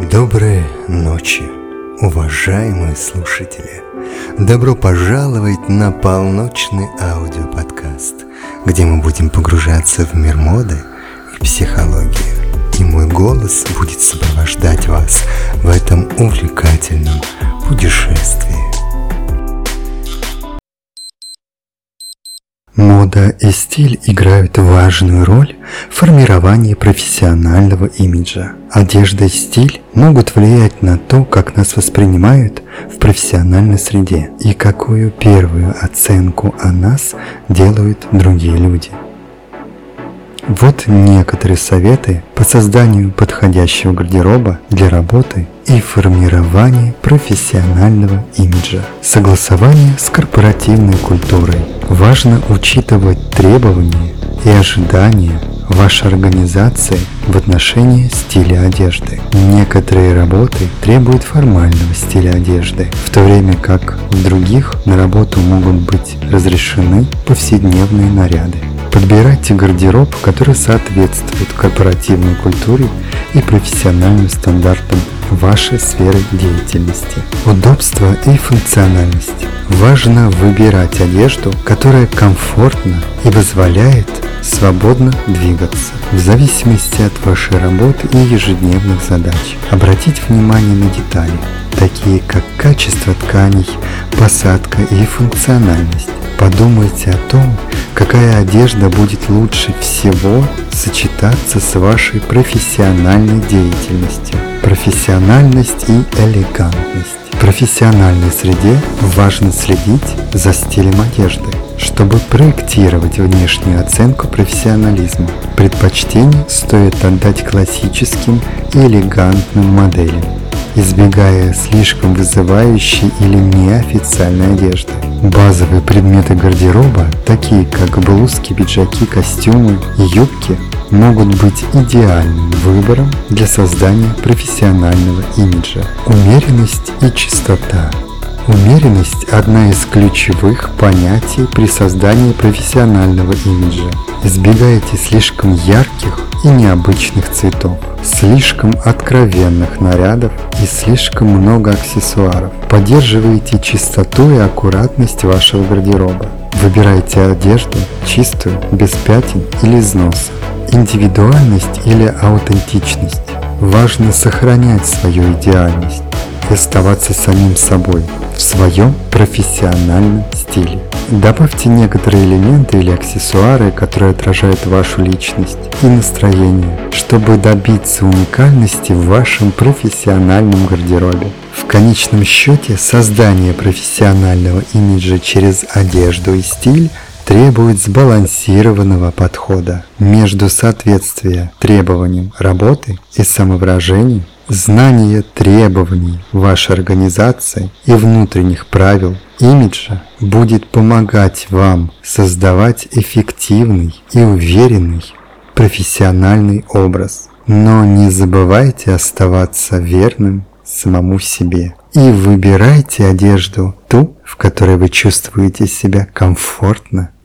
Доброй ночи, уважаемые слушатели! Добро пожаловать на полночный аудиоподкаст, где мы будем погружаться в мир моды и психологии. И мой голос будет сопровождать вас в этом увлекательном путешествии. Мода и стиль играют важную роль в формировании профессионального имиджа. Одежда и стиль могут влиять на то, как нас воспринимают в профессиональной среде и какую первую оценку о нас делают другие люди. Вот некоторые советы по созданию подходящего гардероба для работы и формирования профессионального имиджа. Согласование с корпоративной культурой. Важно учитывать требования и ожидания вашей организации в отношении стиля одежды. Некоторые работы требуют формального стиля одежды, в то время как в других на работу могут быть разрешены повседневные наряды. Подбирайте гардероб, который соответствует корпоративной культуре и профессиональным стандартам вашей сферы деятельности. Удобство и функциональность. Важно выбирать одежду, которая комфортна и позволяет свободно двигаться, в зависимости от вашей работы и ежедневных задач. Обратите внимание на детали, такие как качество тканей, посадка и функциональность. Подумайте о том, какая одежда будет лучше всего сочетаться с вашей профессиональной деятельностью. Профессиональность и элегантность. В профессиональной среде важно следить за стилем одежды, чтобы проектировать внешнюю оценку профессионализма. Предпочтение стоит отдать классическим и элегантным моделям, избегая слишком вызывающей или неофициальной одежды. Базовые предметы гардероба, такие как блузки, пиджаки, костюмы и юбки, могут быть идеальным выбором для создания профессионального имиджа. Умеренность и чистота. Умеренность – одна из ключевых понятий при создании профессионального имиджа. Избегайте слишком ярких и необычных цветов, слишком откровенных нарядов и слишком много аксессуаров. Поддерживайте чистоту и аккуратность вашего гардероба. Выбирайте одежду чистую, без пятен или износа. Индивидуальность или аутентичность. Важно сохранять свою идеальность оставаться самим собой в своем профессиональном стиле. Добавьте некоторые элементы или аксессуары, которые отражают вашу личность и настроение, чтобы добиться уникальности в вашем профессиональном гардеробе. В конечном счете, создание профессионального имиджа через одежду и стиль требует сбалансированного подхода между соответствием требованиям работы и самовыражением Знание требований вашей организации и внутренних правил имиджа будет помогать вам создавать эффективный и уверенный профессиональный образ. Но не забывайте оставаться верным самому себе и выбирайте одежду ту, в которой вы чувствуете себя комфортно